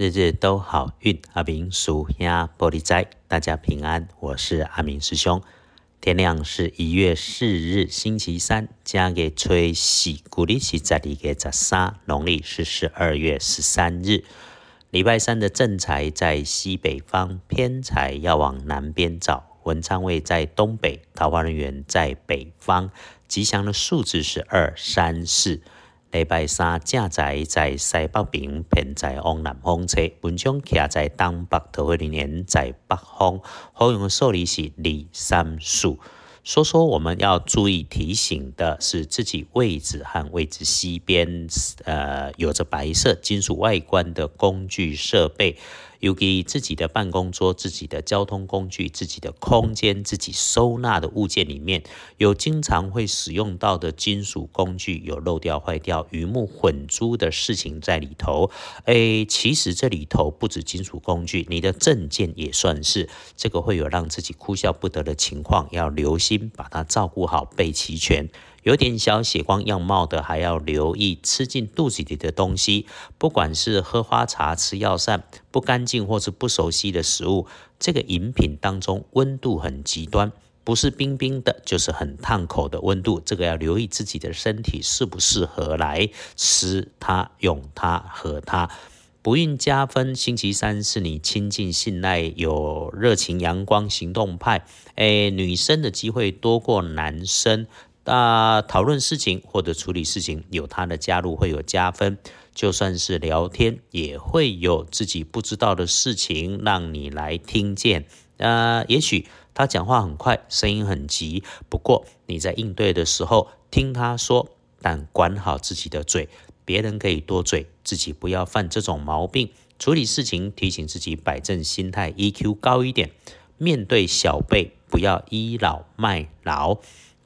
日日都好运，阿明属鸭玻璃斋，大家平安，我是阿明师兄。天亮是一月四日，星期三，加给吹喜，古历是在里个十三，农历是十二月十三日。礼拜三的正财在西北方，偏财要往南边找。文昌位在东北，桃花人员在北方。吉祥的数字是二、三、四。礼拜三正在在西北边，偏在往南方车。文昌徛在东北，桃花人在北方。好用的数字是二、三、四。说说我们要注意提醒的是，自己位置和位置西边，呃，有着白色金属外观的工具设备。尤其自己的办公桌、自己的交通工具、自己的空间、自己收纳的物件里面有经常会使用到的金属工具，有漏掉、坏掉、鱼目混珠的事情在里头。诶，其实这里头不止金属工具，你的证件也算是。这个会有让自己哭笑不得的情况，要留心把它照顾好，备齐全。有点小血光样貌的，还要留意吃进肚子里的东西，不管是喝花茶、吃药膳，不干净或是不熟悉的食物，这个饮品当中温度很极端，不是冰冰的，就是很烫口的温度，这个要留意自己的身体适不适合来吃它、用它、喝它。不孕加分，星期三是你亲近、信赖、有热情、阳光、行动派，诶，女生的机会多过男生。那讨论事情或者处理事情，有他的加入会有加分。就算是聊天，也会有自己不知道的事情让你来听见。呃，也许他讲话很快，声音很急，不过你在应对的时候听他说，但管好自己的嘴。别人可以多嘴，自己不要犯这种毛病。处理事情，提醒自己摆正心态，EQ 高一点。面对小辈，不要倚老卖老。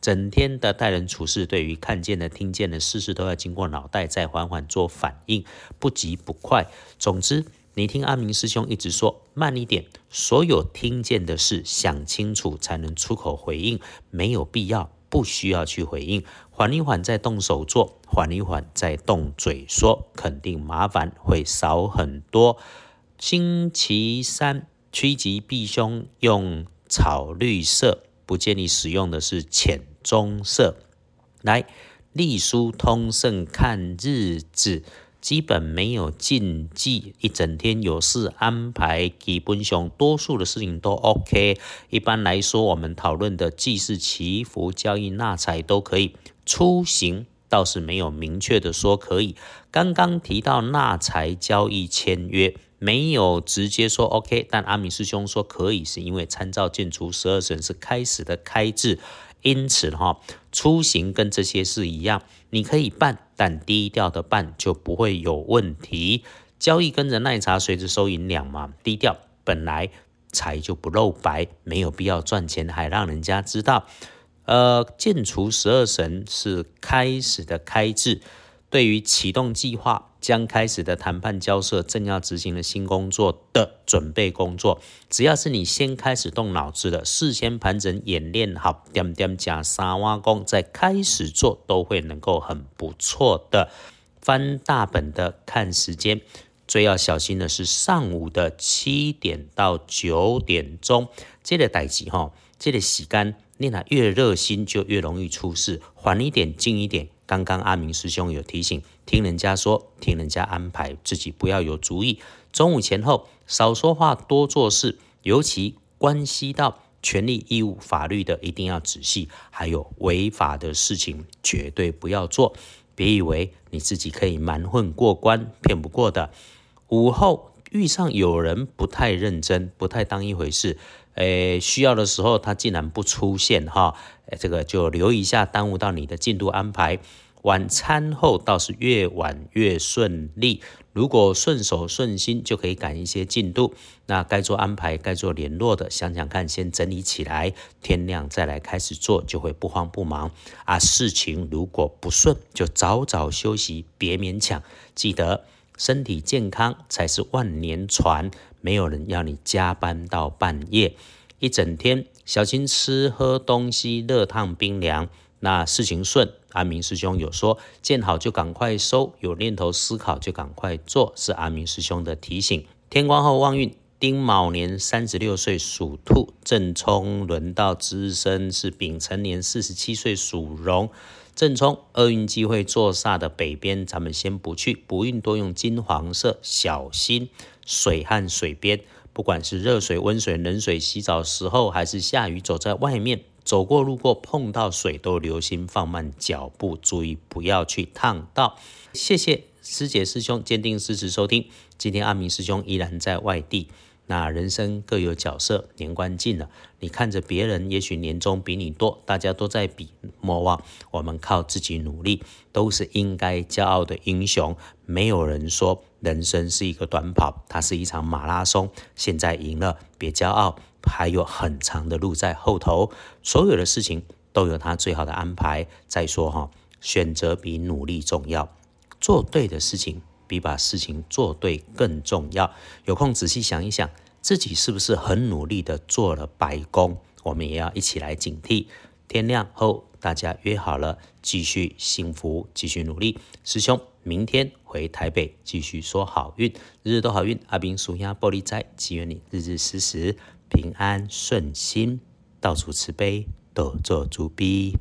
整天的待人处事，对于看见的、听见的事事，都要经过脑袋再缓缓做反应，不急不快。总之，你听阿明师兄一直说慢一点，所有听见的事想清楚才能出口回应，没有必要，不需要去回应，缓一缓再动手做，缓一缓再动嘴说，肯定麻烦会少很多。星期三趋吉避凶，用草绿色，不建议使用的是浅。棕色，来隶书通胜看日子，基本没有禁忌，一整天有事安排，基本上多数的事情都 OK。一般来说，我们讨论的祭祀、祈福、交易、纳财都可以。出行倒是没有明确的说可以。刚刚提到纳财、交易、签约，没有直接说 OK。但阿米师兄说可以，是因为参照建筑十二神是开始的开智。因此哈，出行跟这些事一样，你可以办，但低调的办就不会有问题。交易跟着奶茶，随着收银两嘛，低调本来财就不露白，没有必要赚钱还让人家知道。呃，建除十二神是开始的开智。对于启动计划、将开始的谈判交涉、正要执行的新工作的准备工作，只要是你先开始动脑子的，事先盘整演练好，点点加沙挖工，再开始做，都会能够很不错的。翻大本的看时间，最要小心的是上午的七点到九点钟，这个代志哈，这个时间你那越热心就越容易出事，缓一点，静一点。刚刚阿明师兄有提醒，听人家说，听人家安排，自己不要有主意。中午前后少说话，多做事，尤其关系到权利义务、法律的，一定要仔细。还有违法的事情，绝对不要做。别以为你自己可以蛮混过关，骗不过的。午后遇上有人不太认真，不太当一回事。诶，需要的时候他竟然不出现哈，这个就留意一下，耽误到你的进度安排。晚餐后倒是越晚越顺利，如果顺手顺心就可以赶一些进度。那该做安排、该做联络的，想想看，先整理起来，天亮再来开始做，就会不慌不忙。啊，事情如果不顺，就早早休息，别勉强。记得身体健康才是万年船。没有人要你加班到半夜，一整天小心吃喝东西，热烫冰凉。那事情顺阿明师兄有说，见好就赶快收，有念头思考就赶快做，是阿明师兄的提醒。天光后旺运，丁卯年三十六岁属兔，正冲轮到资生是丙辰年四十七岁属龙。正冲厄运机会坐煞的北边，咱们先不去。不运多用金黄色，小心水和水边，不管是热水、温水、冷水洗澡时候，还是下雨走在外面，走过路过碰到水，都留心放慢脚步，注意不要去烫到。谢谢师姐师兄坚定支持收听。今天阿明师兄依然在外地。那人生各有角色，年关近了，你看着别人，也许年终比你多，大家都在比，莫忘我们靠自己努力，都是应该骄傲的英雄。没有人说人生是一个短跑，它是一场马拉松。现在赢了，别骄傲，还有很长的路在后头。所有的事情都有他最好的安排。再说哈，选择比努力重要，做对的事情。比把事情做对更重要。有空仔细想一想，自己是不是很努力的做了白工？我们也要一起来警惕。天亮后，大家约好了，继续幸福，继续努力。师兄，明天回台北继续说好运，日日都好运。阿兵属鸭玻璃斋，祈愿你日日时时平安顺心，到处慈悲，多做主逼。